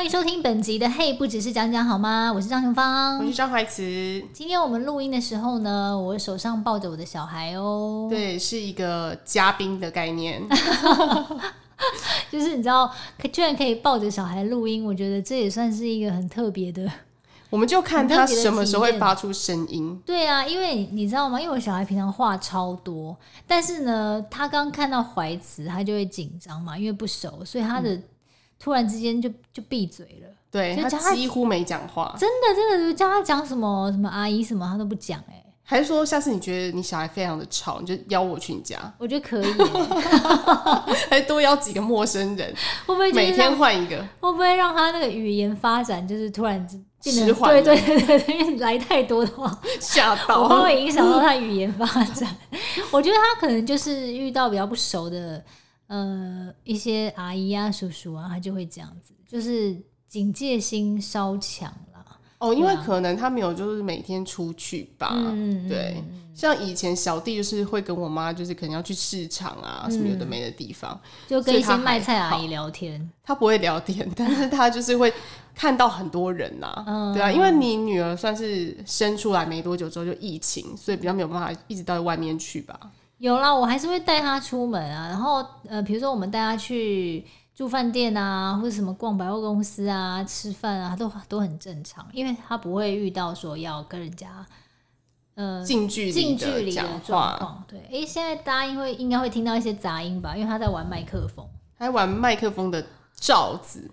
欢迎收听本集的《嘿，不只是讲讲好吗》？我是张琼芳，我是张怀慈。今天我们录音的时候呢，我手上抱着我的小孩哦。对，是一个嘉宾的概念，就是你知道，居然可以抱着小孩录音，我觉得这也算是一个很特别的。我们就看他什么时候会发出声音。对啊，因为你知道吗？因为我小孩平常话超多，但是呢，他刚看到怀慈，他就会紧张嘛，因为不熟，所以他的。嗯突然之间就就闭嘴了，对，他几乎没讲话，真的真的就叫他讲什么什么阿姨什么他都不讲哎，还是说下次你觉得你小孩非常的吵，你就邀我去你家？我觉得可以，还多邀几个陌生人，会不会每天换一个？会不会让他那个语言发展就是突然迟缓？对对对对，因为来太多的话吓到，会不会影响到他语言发展？我觉得他可能就是遇到比较不熟的。呃，一些阿姨啊、叔叔啊，他就会这样子，就是警戒心稍强啦。哦，因为可能他没有就是每天出去吧。嗯，对。像以前小弟就是会跟我妈，就是可能要去市场啊，什么有的没的地方，就跟一些卖菜阿姨聊天。他不会聊天，但是他就是会看到很多人呐。对啊，因为你女儿算是生出来没多久之后就疫情，所以比较没有办法一直到外面去吧。有啦，我还是会带他出门啊。然后，呃，比如说我们带他去住饭店啊，或者什么逛百货公司啊、吃饭啊，都都很正常，因为他不会遇到说要跟人家呃近距离近距离的状况。对，哎、欸，现在大家因为应该会听到一些杂音吧？因为他在玩麦克风，还玩麦克风的罩子，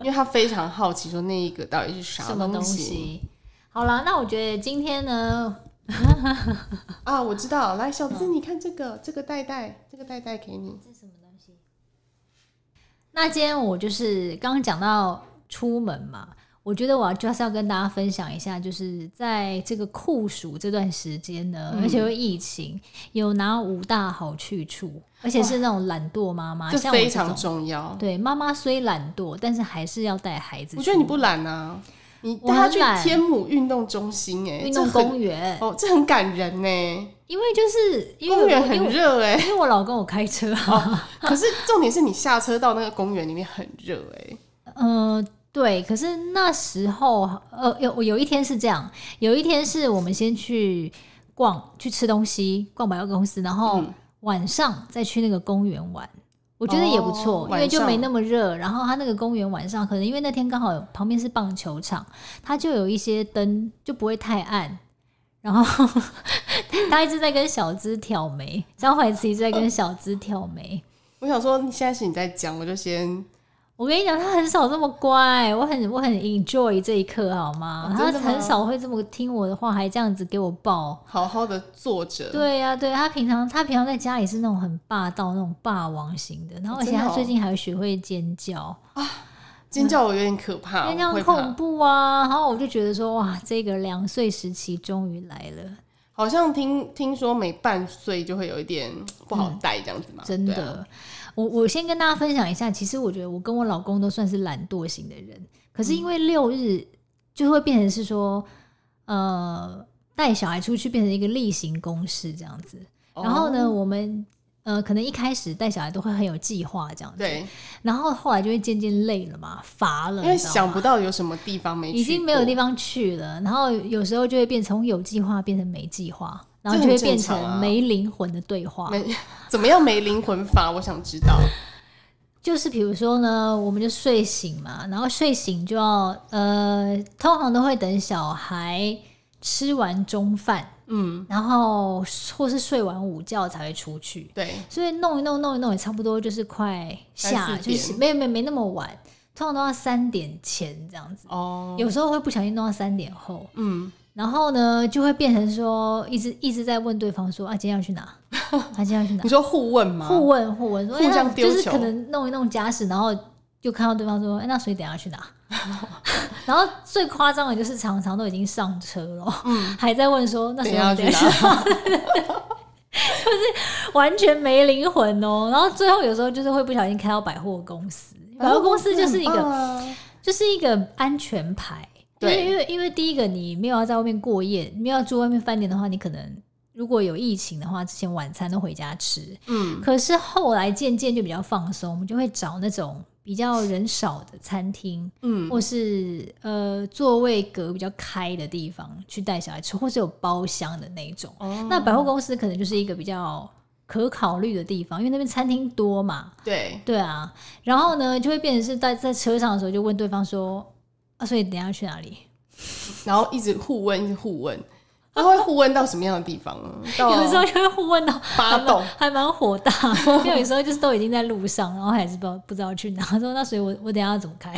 因为他非常好奇，说那一个到底是啥？什么东西？好啦，那我觉得今天呢。啊，我知道，来，小资，你看这个，这个袋袋，这个袋袋给你，这是什么东西？那今天我就是刚刚讲到出门嘛，我觉得我就是要跟大家分享一下，就是在这个酷暑这段时间呢，嗯、而且有疫情，有哪五大好去处，而且是那种懒惰妈妈，这非常重要。对，妈妈虽懒惰，但是还是要带孩子。我觉得你不懒啊。你带他去天母运动中心哎、欸，运动公园哦，这很感人呢、欸。因为就是因为公园很热哎、欸，因为我老公我开车啊、哦。可是重点是你下车到那个公园里面很热哎、欸。嗯、呃，对。可是那时候呃有有一天是这样，有一天是我们先去逛去吃东西，逛百货公司，然后晚上再去那个公园玩。我觉得也不错，哦、因为就没那么热。然后他那个公园晚上可能因为那天刚好旁边是棒球场，他就有一些灯就不会太暗。然后 他一直在跟小资挑眉，张怀慈一直在跟小资挑眉。我想说，现在是你在讲，我就先。我跟你讲，他很少这么乖，我很我很 enjoy 这一刻，好吗？哦、他很少会这么听我的话，还这样子给我抱，好好的坐着。对呀、啊，对他平常他平常在家里是那种很霸道、那种霸王型的，然后而且他最近还会学会尖叫啊！尖叫我有点可怕，尖叫很恐怖啊！然后我就觉得说，哇，这个两岁时期终于来了。好像听听说每半岁就会有一点不好带这样子嘛、嗯，真的。我我先跟大家分享一下，其实我觉得我跟我老公都算是懒惰型的人，可是因为六日就会变成是说，呃，带小孩出去变成一个例行公事这样子。然后呢，我们呃可能一开始带小孩都会很有计划这样子，对。然后后来就会渐渐累了嘛，乏了，因为想不到有什么地方没去，已经没有地方去了。然后有时候就会变从有计划变成没计划。然后就会变成没灵魂的对话，没怎么样没灵魂法？我想知道，就是比如说呢，我们就睡醒嘛，然后睡醒就要呃，通常都会等小孩吃完中饭，嗯，然后或是睡完午觉才会出去，对，所以弄一弄弄一弄也差不多就是快下，就是没没没那么晚，通常都要三点前这样子，哦，有时候会不小心弄到三点后，嗯。然后呢，就会变成说，一直一直在问对方说啊，今天要去哪？啊，今天要去哪？你说互问吗？互问互问，说互相丢球，就是可能弄一弄家事，然后就看到对方说，哎，那所以等下去哪？然后最夸张的就是常常都已经上车了，嗯，还在问说，那所以要去哪？就是完全没灵魂哦。然后最后有时候就是会不小心开到百货公司，百货公司就是一个就是一个安全牌。对，因为因为第一个你没有要在外面过夜，没有要住外面饭店的话，你可能如果有疫情的话，之前晚餐都回家吃。嗯，可是后来渐渐就比较放松，我们就会找那种比较人少的餐厅，嗯，或是呃座位隔比较开的地方去带小孩吃，或是有包厢的那种。哦、那百货公司可能就是一个比较可考虑的地方，因为那边餐厅多嘛。对对啊，然后呢，就会变成是在在车上的时候就问对方说啊，所以等下去哪里？然后一直互问，一直互问。他会互问到什么样的地方？有的时候就会互问到 发抖，还蛮火大。因为有时候就是都已经在路上，然后还是不知道不知道去哪。他说：“那所以我我等下要怎么开？”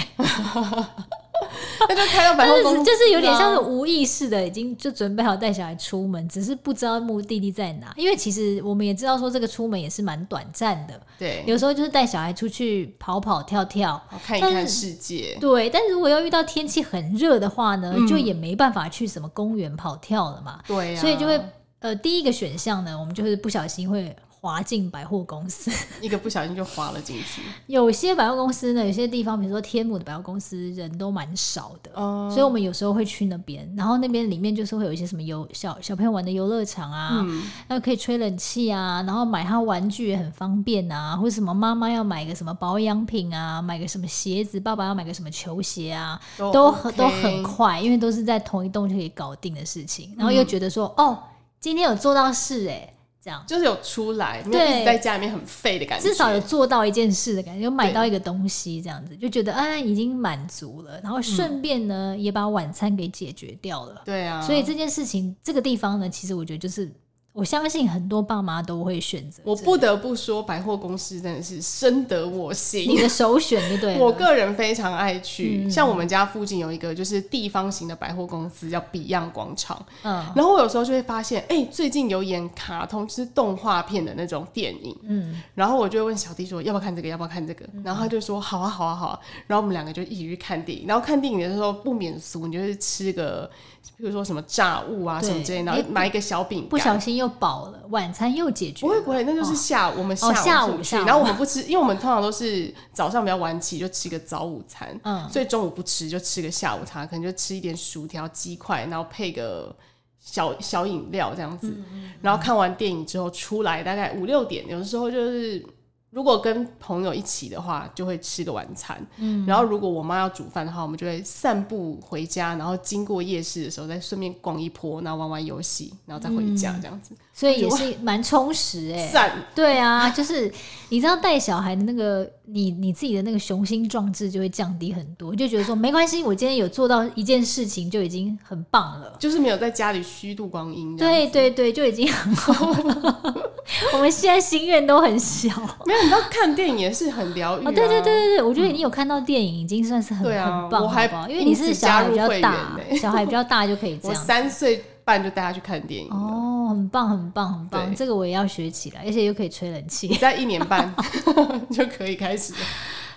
那就开到百货公司，就是有点像是无意识的，已经就准备好带小孩出门，只是不知道目的地在哪。因为其实我们也知道说这个出门也是蛮短暂的，对，有时候就是带小孩出去跑跑跳跳，看一看世界。对，但是如果要遇到天气很热的话呢，嗯、就也没办法去什么公园跑跳了嘛。对、啊，所以就会呃，第一个选项呢，我们就是不小心会。滑进百货公司，一个不小心就滑了进去。有些百货公司呢，有些地方，比如说天母的百货公司，人都蛮少的，嗯、所以我们有时候会去那边。然后那边里面就是会有一些什么游小小朋友玩的游乐场啊，那、嗯、可以吹冷气啊，然后买他玩具也很方便啊，或者什么妈妈要买个什么保养品啊，买个什么鞋子，爸爸要买个什么球鞋啊，都都很、OK、都很快，因为都是在同一栋就可以搞定的事情。然后又觉得说，嗯、哦，今天有做到事哎、欸。这样就是有出来，没有一直在家里面很废的感觉。至少有做到一件事的感觉，有买到一个东西，这样子就觉得啊，已经满足了。然后顺便呢，嗯、也把晚餐给解决掉了。对啊，所以这件事情，这个地方呢，其实我觉得就是。我相信很多爸妈都会选择。我不得不说，百货公司真的是深得我心。你的首选就对？我个人非常爱去。嗯、像我们家附近有一个就是地方型的百货公司，叫 Beyond 广场。嗯。然后我有时候就会发现，哎、欸，最近有演卡通，就是动画片的那种电影。嗯。然后我就会问小弟说，要不要看这个？要不要看这个？然后他就说，好啊，好啊，好啊。然后我们两个就一起去看电影。然后看电影的时候不免俗，你就是吃个。比如说什么炸物啊什么之类，然后买一个小饼干，不小心又饱了，晚餐又解决。不会不会，那就是下午我们下午去，然后我们不吃，因为我们通常都是早上比较晚起，就吃个早午餐，嗯，所以中午不吃，就吃个下午茶，可能就吃一点薯条、鸡块，然后配个小小饮料这样子。然后看完电影之后出来，大概五六点，有的时候就是。如果跟朋友一起的话，就会吃个晚餐。嗯，然后如果我妈要煮饭的话，我们就会散步回家，然后经过夜市的时候再顺便逛一波，然后玩玩游戏，然后再回家这样子。嗯、所以也是蛮充实哎、欸。赞。对啊，就是你知道带小孩的那个你你自己的那个雄心壮志就会降低很多，就觉得说没关系，我今天有做到一件事情就已经很棒了，就是没有在家里虚度光阴。对对对，就已经很好了。我们现在心愿都很小。没有，你知道看电影也是很疗愈、啊。哦，对对对对对，我觉得你有看到电影已经算是很、嗯、很棒，因为你是小孩比较大，小孩比较大就可以这样。我三岁半就带他去看电影。哦，很棒很棒很棒，对这个我也要学起来，而且又可以吹冷气。你在一年半 就可以开始了。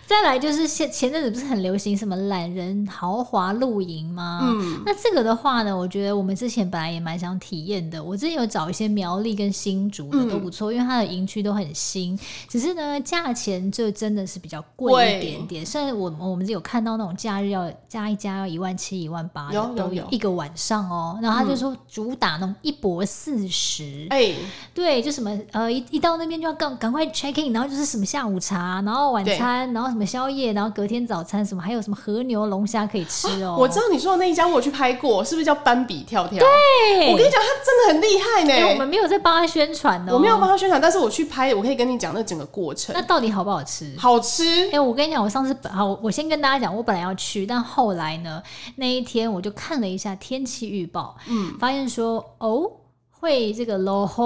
再来就是前前阵子不是很流行什么懒人豪华露营吗？嗯，那这个的话呢，我觉得我们之前本来也蛮想体验的。我之前有找一些苗栗跟新竹的都不错，嗯、因为它的营区都很新。只是呢，价钱就真的是比较贵一点点。虽然我我们有看到那种假日要加一加要一万七、一万八的都有一个晚上哦。然后他就说主打那种一泊四十，哎、嗯，对，就什么呃一一到那边就要赶赶快 check in，然后就是什么下午茶，然后晚餐，然后。什么宵夜，然后隔天早餐什么，还有什么和牛龙虾可以吃哦。我知道你说的那一家，我去拍过，是不是叫斑比跳跳？对，我跟你讲，他真的很厉害呢。欸、我们没有在帮他宣传的，我没有帮他宣传，但是我去拍，我可以跟你讲那整个过程。那到底好不好吃？好吃。哎、欸，我跟你讲，我上次本好，我先跟大家讲，我本来要去，但后来呢，那一天我就看了一下天气预报，嗯，发现说哦会这个落雨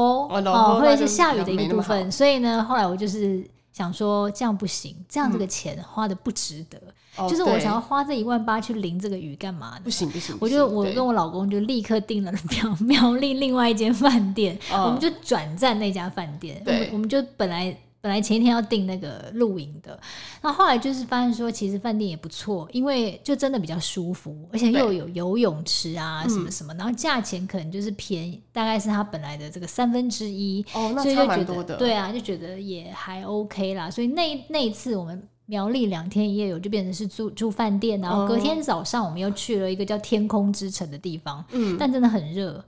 哦，会是下雨的一个部分，所以呢，后来我就是。想说这样不行，这样这个钱花的不值得。嗯、就是我想要花这一万八去淋这个雨干嘛呢？不行不行，我就我跟我老公就立刻订了苗 苗栗另外一间饭店，嗯、我们就转战那家饭店。对，我们就本来。本来前一天要订那个露营的，那后来就是发现说，其实饭店也不错，因为就真的比较舒服，而且又有游泳池啊什么什么，嗯、然后价钱可能就是便宜，大概是他本来的这个三分之一，哦，那差蛮多的，对啊，就觉得也还 OK 啦。所以那那一次我们苗栗两天一夜游就变成是住住饭店，然后隔天早上我们又去了一个叫天空之城的地方，嗯，但真的很热。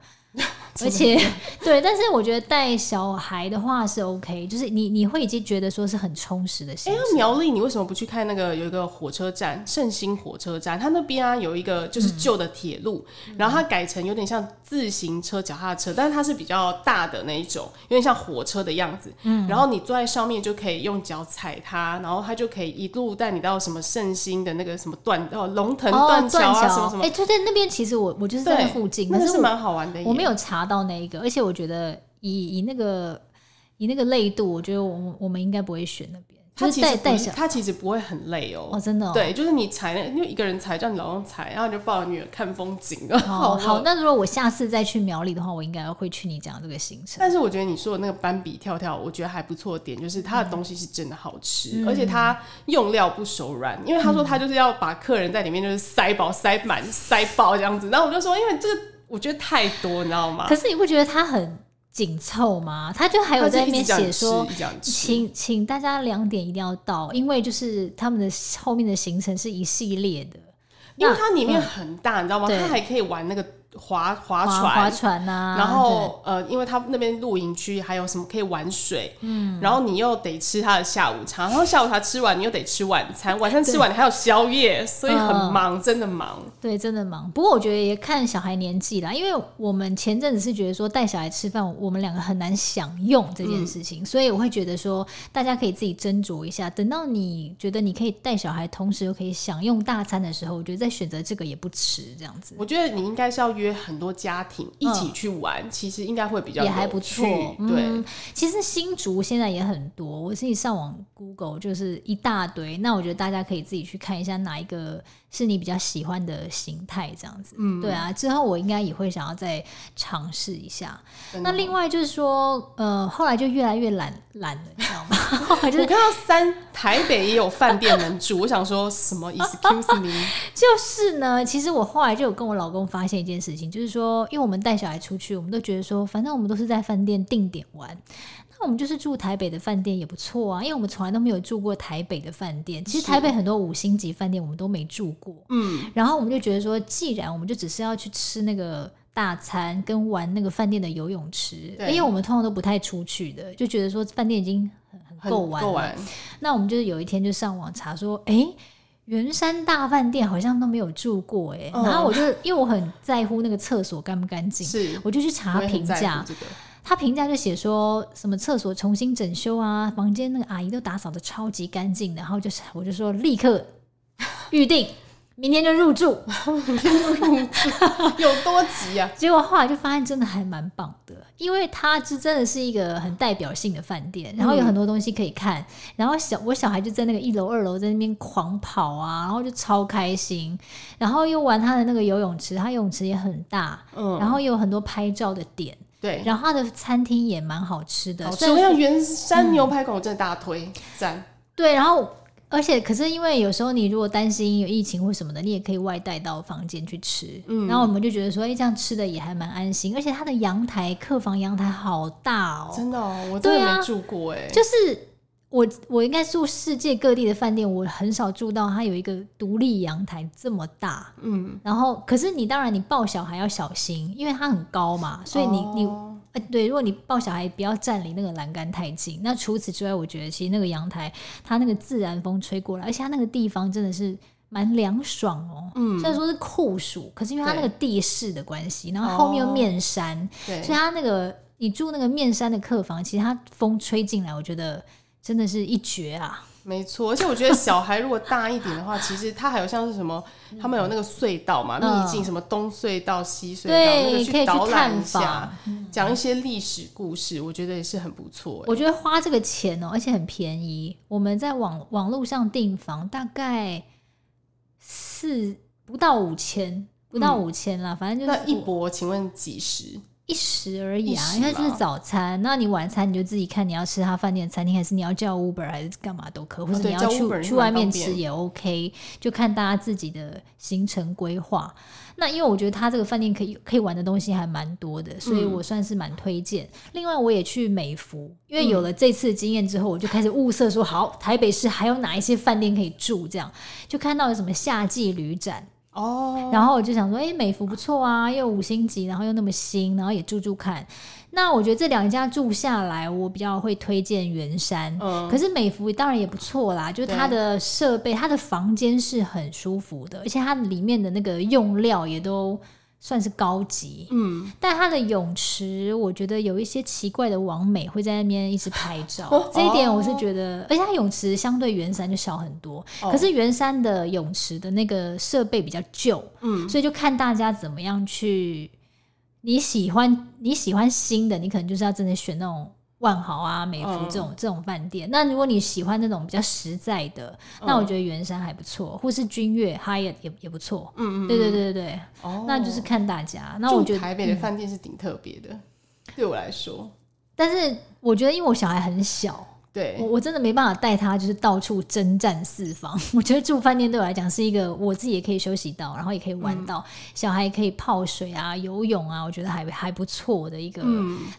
而且 对，但是我觉得带小孩的话是 OK，就是你你会已经觉得说是很充实的。哎、欸，苗栗，你为什么不去看那个有一个火车站圣心火车站？它那边啊有一个就是旧的铁路，嗯、然后它改成有点像自行车、脚踏车，但是它是比较大的那一种，有点像火车的样子。嗯，然后你坐在上面就可以用脚踩它，然后它就可以一路带你到什么圣心的那个什么断哦龙腾断桥啊什么什么。哎、欸，就在那边，其实我我就是在那附近，那是蛮好玩的。我没有查到那一个，而且我觉得以以那个以那个累度，我觉得我们我们应该不会选那边。他其实带小，他其实不会很累哦。哦，真的、哦。对，就是你踩那，因为一个人踩叫你老公踩，然后你就抱着女儿看风景。哦，好，好。那如果我下次再去苗栗的话，我应该会去你讲这个行程。但是我觉得你说的那个斑比跳跳，我觉得还不错的点就是它的东西是真的好吃，嗯、而且它用料不手软。因为他说他就是要把客人在里面就是塞饱、塞满、塞爆这样子。然后我就说，因为这个我觉得太多，你知道吗？可是你不觉得他很？紧凑吗？他就还有在那边写说，请请大家两点一定要到，因为就是他们的后面的行程是一系列的，因为它里面很大，嗯、你知道吗？它还可以玩那个。划划船，划船啊，然后呃，因为他那边露营区还有什么可以玩水，嗯，然后你又得吃他的下午茶，然后下午茶吃完你又得吃晚餐，晚餐吃完你还有宵夜，所以很忙，真的忙。对，真的忙。不过我觉得也看小孩年纪啦，因为我们前阵子是觉得说带小孩吃饭，我们两个很难享用这件事情，所以我会觉得说大家可以自己斟酌一下，等到你觉得你可以带小孩，同时又可以享用大餐的时候，我觉得再选择这个也不迟。这样子，我觉得你应该是要约。约很多家庭一起去玩，嗯、其实应该会比较也还不错。对、嗯，其实新竹现在也很多，我自己上网 Google 就是一大堆。那我觉得大家可以自己去看一下哪一个。是你比较喜欢的形态，这样子，嗯，对啊，之后我应该也会想要再尝试一下。那另外就是说，呃，后来就越来越懒懒了，你知道吗？就是、我看到三台北也有饭店能住，我想说什么？Excuse me，就是呢，其实我后来就有跟我老公发现一件事情，就是说，因为我们带小孩出去，我们都觉得说，反正我们都是在饭店定点玩。那我们就是住台北的饭店也不错啊，因为我们从来都没有住过台北的饭店。其实台北很多五星级饭店我们都没住过，嗯。然后我们就觉得说，既然我们就只是要去吃那个大餐跟玩那个饭店的游泳池，因为我们通常都不太出去的，就觉得说饭店已经很很够玩了。够玩。那我们就是有一天就上网查说，哎，圆山大饭店好像都没有住过哎。然后我就因为我很在乎那个厕所干不干净，是，我就去查评价。他评价就写说什么厕所重新整修啊，房间那个阿姨都打扫的超级干净，然后就是我就说立刻预定，明天就入住，明天就入住，有多急啊？结果后来就发现真的还蛮棒的，因为它是真的是一个很代表性的饭店，然后有很多东西可以看，然后小我小孩就在那个一楼二楼在那边狂跑啊，然后就超开心，然后又玩他的那个游泳池，他游泳池也很大，嗯，然后又有很多拍照的点。对，然后它的餐厅也蛮好吃的，所以像原山牛排馆，我真的大推赞。对，然后而且可是因为有时候你如果担心有疫情或什么的，你也可以外带到房间去吃。嗯，然后我们就觉得说，哎，这样吃的也还蛮安心，而且它的阳台、客房阳台好大哦，真的哦，我真的没住过哎，就是。我我应该住世界各地的饭店，我很少住到它有一个独立阳台这么大。嗯，然后可是你当然你抱小孩要小心，因为它很高嘛，所以你、哦、你呃对，如果你抱小孩不要站离那个栏杆太近。那除此之外，我觉得其实那个阳台它那个自然风吹过来，而且它那个地方真的是蛮凉爽哦。嗯，虽然说是酷暑，可是因为它那个地势的关系，然后后面又面山，哦、所以它那个你住那个面山的客房，其实它风吹进来，我觉得。真的是一绝啊！没错，而且我觉得小孩如果大一点的话，其实他还有像是什么，他们有那个隧道嘛，秘境什么东隧道、西隧道，那个去导览一下，讲一些历史故事，我觉得也是很不错。我觉得花这个钱哦，而且很便宜。我们在网网络上订房，大概四不到五千，不到五千啦，反正就是那一博，请问几时？一时而已啊，因为就是早餐，那你晚餐你就自己看，你要吃他饭店餐厅，还是你要叫 Uber，还是干嘛都可，或者你要去、哦、去外面吃也 OK，就看大家自己的行程规划。那因为我觉得他这个饭店可以可以玩的东西还蛮多的，所以我算是蛮推荐。嗯、另外，我也去美孚，因为有了这次经验之后，我就开始物色说，好，台北市还有哪一些饭店可以住，这样就看到有什么夏季旅展。哦，然后我就想说，哎、欸，美孚不错啊，又五星级，然后又那么新，然后也住住看。那我觉得这两家住下来，我比较会推荐圆山。嗯，可是美孚当然也不错啦，就是它的设备，它的房间是很舒服的，而且它里面的那个用料也都。算是高级，嗯，但它的泳池，我觉得有一些奇怪的网美会在那边一直拍照，哦、这一点我是觉得，哦、而且它泳池相对圆山就小很多，哦、可是圆山的泳池的那个设备比较旧，嗯，所以就看大家怎么样去，你喜欢你喜欢新的，你可能就是要真的选那种。万豪啊，美孚这种、嗯、这种饭店，那如果你喜欢那种比较实在的，嗯、那我觉得圆山还不错，或是君悦、Hyatt 也也不错。嗯嗯，对对对对对，哦，那就是看大家。那我觉得台北的饭店是挺特别的，嗯、对我来说。但是我觉得，因为我小孩很小，对我我真的没办法带他，就是到处征战四方。我觉得住饭店对我来讲是一个，我自己也可以休息到，然后也可以玩到，嗯、小孩也可以泡水啊、游泳啊，我觉得还还不错的一个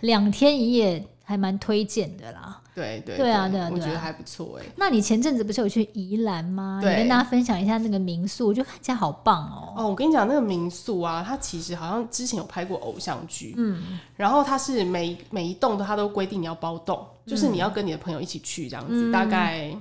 两天一夜。还蛮推荐的啦，对对对啊，对啊，我觉得还不错哎。那你前阵子不是有去宜兰吗？你跟大家分享一下那个民宿，我觉得看起来好棒哦。哦，我跟你讲，那个民宿啊，它其实好像之前有拍过偶像剧，嗯，然后它是每每一栋都它都规定你要包栋，就是你要跟你的朋友一起去这样子，大概。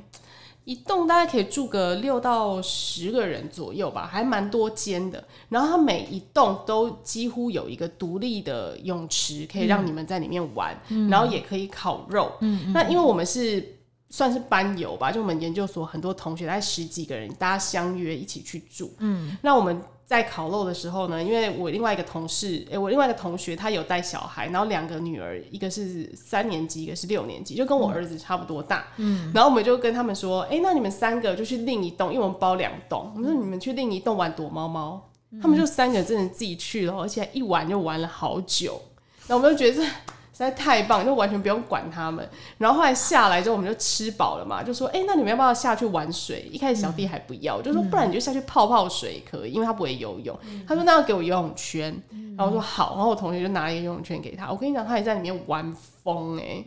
一栋大概可以住个六到十个人左右吧，还蛮多间的。然后它每一栋都几乎有一个独立的泳池，可以让你们在里面玩，嗯、然后也可以烤肉。嗯、那因为我们是算是班游吧，就我们研究所很多同学，大概十几个人，大家相约一起去住。嗯，那我们。在烤肉的时候呢，因为我另外一个同事，诶、欸，我另外一个同学他有带小孩，然后两个女儿，一个是三年级，一个是六年级，就跟我儿子差不多大。嗯，然后我们就跟他们说，诶、欸，那你们三个就去另一栋，因为我们包两栋，我们说你们去另一栋玩躲猫猫，嗯、他们就三个真的自己去了，而且一玩就玩了好久，然后我们就觉得这。实在太棒，就完全不用管他们。然后后来下来之后，我们就吃饱了嘛，就说：“哎、欸，那你们要不要下去玩水？”一开始小弟还不要，嗯、就说：“不然你就下去泡泡水可以，因为他不会游泳。嗯”他说：“那要给我游泳圈。嗯”然后我说：“好。”然后我同学就拿一个游泳圈给他。我跟你讲，他也在里面玩疯哎、欸。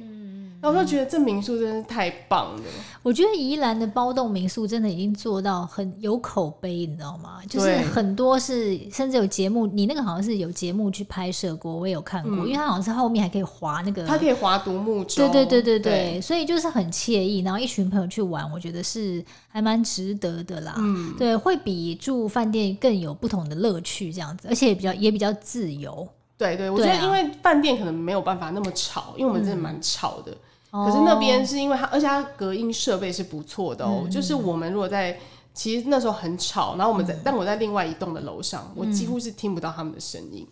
嗯然后我就觉得这民宿真的是太棒了。我觉得宜兰的包栋民宿真的已经做到很有口碑，你知道吗？就是很多是甚至有节目，你那个好像是有节目去拍摄过，我也有看过，嗯、因为它好像是后面还可以划那个，它可以划独木舟，对对对对所以就是很惬意。然后一群朋友去玩，我觉得是还蛮值得的啦。嗯，对，会比住饭店更有不同的乐趣，这样子，而且也比较也比较自由。对对，我觉得因为饭店可能没有办法那么吵，因为我们真的蛮吵的。嗯、可是那边是因为它，而且它隔音设备是不错的哦、喔。嗯、就是我们如果在，其实那时候很吵，然后我们在，嗯、但我在另外一栋的楼上，我几乎是听不到他们的声音。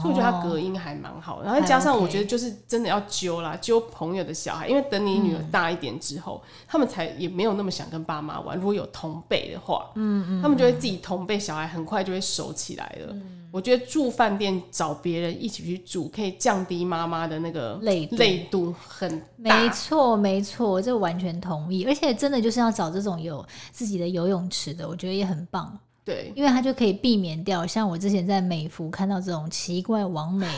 所以我觉得它隔音还蛮好，然后再加上我觉得就是真的要揪啦，揪朋友的小孩，因为等你女儿大一点之后，他们才也没有那么想跟爸妈玩。如果有同辈的话，嗯嗯，他们就会自己同辈小孩很快就会熟起来了。我觉得住饭店找别人一起去住，可以降低妈妈的那个累累度很大。没错没错，这完全同意。而且真的就是要找这种有自己的游泳池的，我觉得也很棒。对，因为它就可以避免掉像我之前在美服看到这种奇怪网美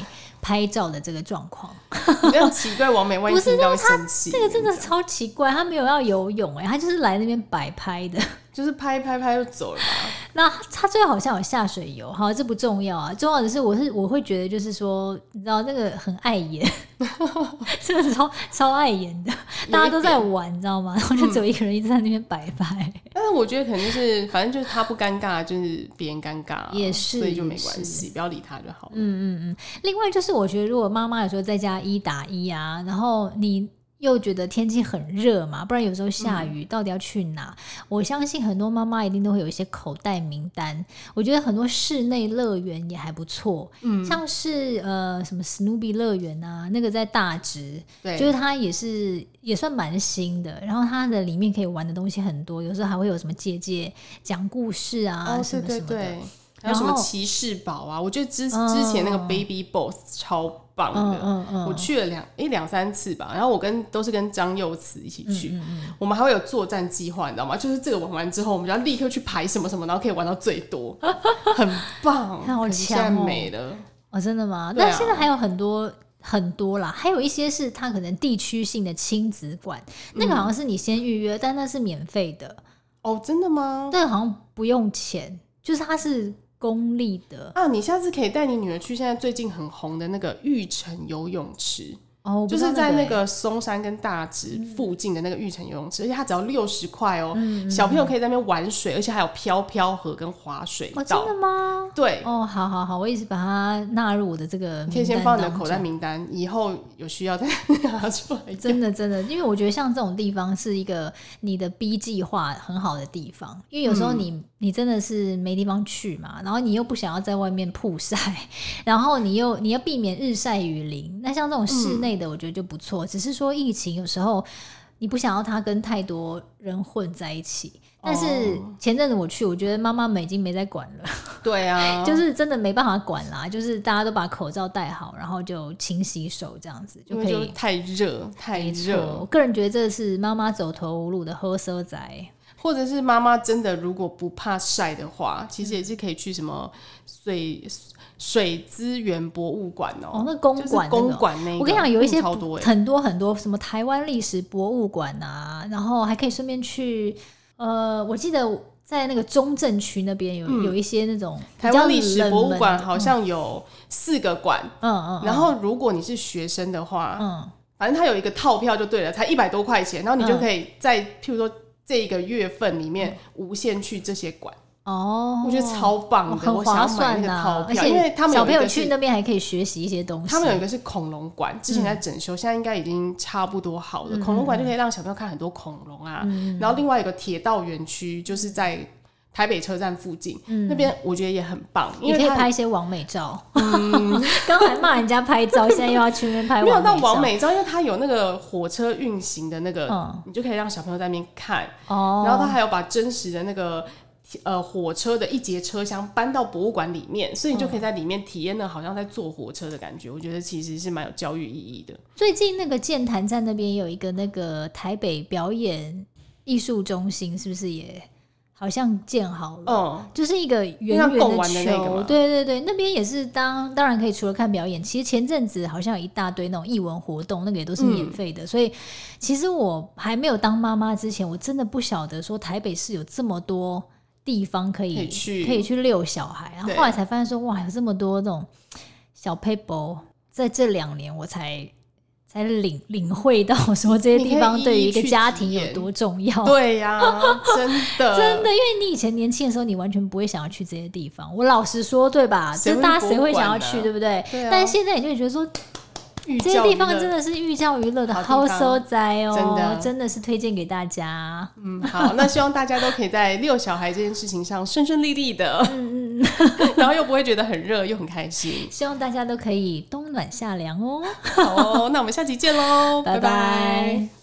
拍照的这个状况。这样奇怪网美万一听到生气，这个真的超奇怪，他没有要游泳哎，他就是来那边摆拍的。就是拍拍拍就走了吧。那他最后好像有下水游，好，这不重要啊。重要的是，我是我会觉得就是说，你知道那个很碍眼，真的是超超碍眼的。大家都在玩，你知道吗？然后就只有一个人一直在那边摆拍。嗯、但是我觉得可能就是，反正就是他不尴尬，就是别人尴尬、啊，也是，所以就没关系，不要理他就好了。嗯嗯嗯。另外就是，我觉得如果妈妈有时候在家一打一啊，然后你。又觉得天气很热嘛，不然有时候下雨，到底要去哪？嗯、我相信很多妈妈一定都会有一些口袋名单。我觉得很多室内乐园也还不错，嗯，像是呃什么史努比乐园啊，那个在大直，对，就是它也是也算蛮新的。然后它的里面可以玩的东西很多，有时候还会有什么姐姐讲故事啊，什么什么的。哦，对对对。还有什么骑士堡啊？我觉得之之前那个 Baby Boss 超棒的，嗯嗯、我去了两一两三次吧。然后我跟都是跟张佑慈一起去，我们还会有作战计划，你知道吗？就是这个玩完之后，我们就要立刻去排什么什么，然后可以玩到最多，很棒，好强哦！没了哦，真的吗？啊、现在还有很多很多啦，还有一些是他可能地区性的亲子馆，那个好像是你先预约，嗯、但那是免费的哦，真的吗？那个好像不用钱。就是它是公立的啊。你下次可以带你女儿去现在最近很红的那个玉城游泳池。哦，就是在那个松山跟大直附近的那个玉成游泳池，嗯、而且它只要六十块哦，嗯、小朋友可以在那边玩水，而且还有飘飘河跟滑水真的吗？对，哦，好好好，我一直把它纳入我的这个，可以先放你的口袋名单，以后有需要再 拿出来。真的真的，因为我觉得像这种地方是一个你的 B 计划很好的地方，因为有时候你、嗯、你真的是没地方去嘛，然后你又不想要在外面曝晒，然后你又你要避免日晒雨淋，那像这种室内。的我觉得就不错，只是说疫情有时候你不想要他跟太多人混在一起。但是前阵子我去，我觉得妈妈们已经没在管了。对啊，就是真的没办法管啦，就是大家都把口罩戴好，然后就勤洗手这样子就可以。太热，太热。我个人觉得这是妈妈走投无路的好所在。或者是妈妈真的如果不怕晒的话，其实也是可以去什么水水资源博物馆喔。哦，那公馆，公馆那个，我跟你讲，有一些很多很多什么台湾历史博物馆啊，然后还可以顺便去。呃，我记得在那个中正区那边有有一些那种台湾历史博物馆，好像有四个馆。嗯嗯。然后如果你是学生的话，嗯，反正它有一个套票就对了，才一百多块钱，然后你就可以在譬如说。这一个月份里面无限去这些馆。哦，我觉得超棒的，很划算的套票，因为他们小朋友去那边还可以学习一些东西。他们有一个是恐龙馆，之前在整修，现在应该已经差不多好了。恐龙馆就可以让小朋友看很多恐龙啊，然后另外一个铁道园区就是在台北车站附近，嗯那边我觉得也很棒，也可以拍一些王美照。嗯，刚还骂人家拍照，现在又要去那边拍。没有到王美照，因为它有那个火车运行的那个，你就可以让小朋友在那边看。哦。然后他还有把真实的那个呃火车的一节车厢搬到博物馆里面，所以你就可以在里面体验那，好像在坐火车的感觉。我觉得其实是蛮有教育意义的。最近那个剑潭站那边有一个那个台北表演艺术中心，是不是也？好像建好了，嗯，就是一个圆圆的球，对对对，那边也是当当然可以，除了看表演，其实前阵子好像有一大堆那种艺文活动，那个也都是免费的，嗯、所以其实我还没有当妈妈之前，我真的不晓得说台北市有这么多地方可以可以去，可以去遛小孩，然后后来才发现说哇，有这么多那种小 paper，，在这两年我才。才领领会到说这些地方对于一个家庭有多重要。对呀、啊，真的 真的，因为你以前年轻的时候，你完全不会想要去这些地方。我老实说，对吧？就大家谁会想要去，对不对？但是现在你就会觉得说，这些地方真的是寓教于乐的好所在哦，真的真的是推荐给大家。嗯，好，那希望大家都可以在遛小孩这件事情上顺顺利利的。嗯 然后又不会觉得很热，又很开心。希望大家都可以冬暖夏凉哦。好哦，那我们下期见喽，拜拜。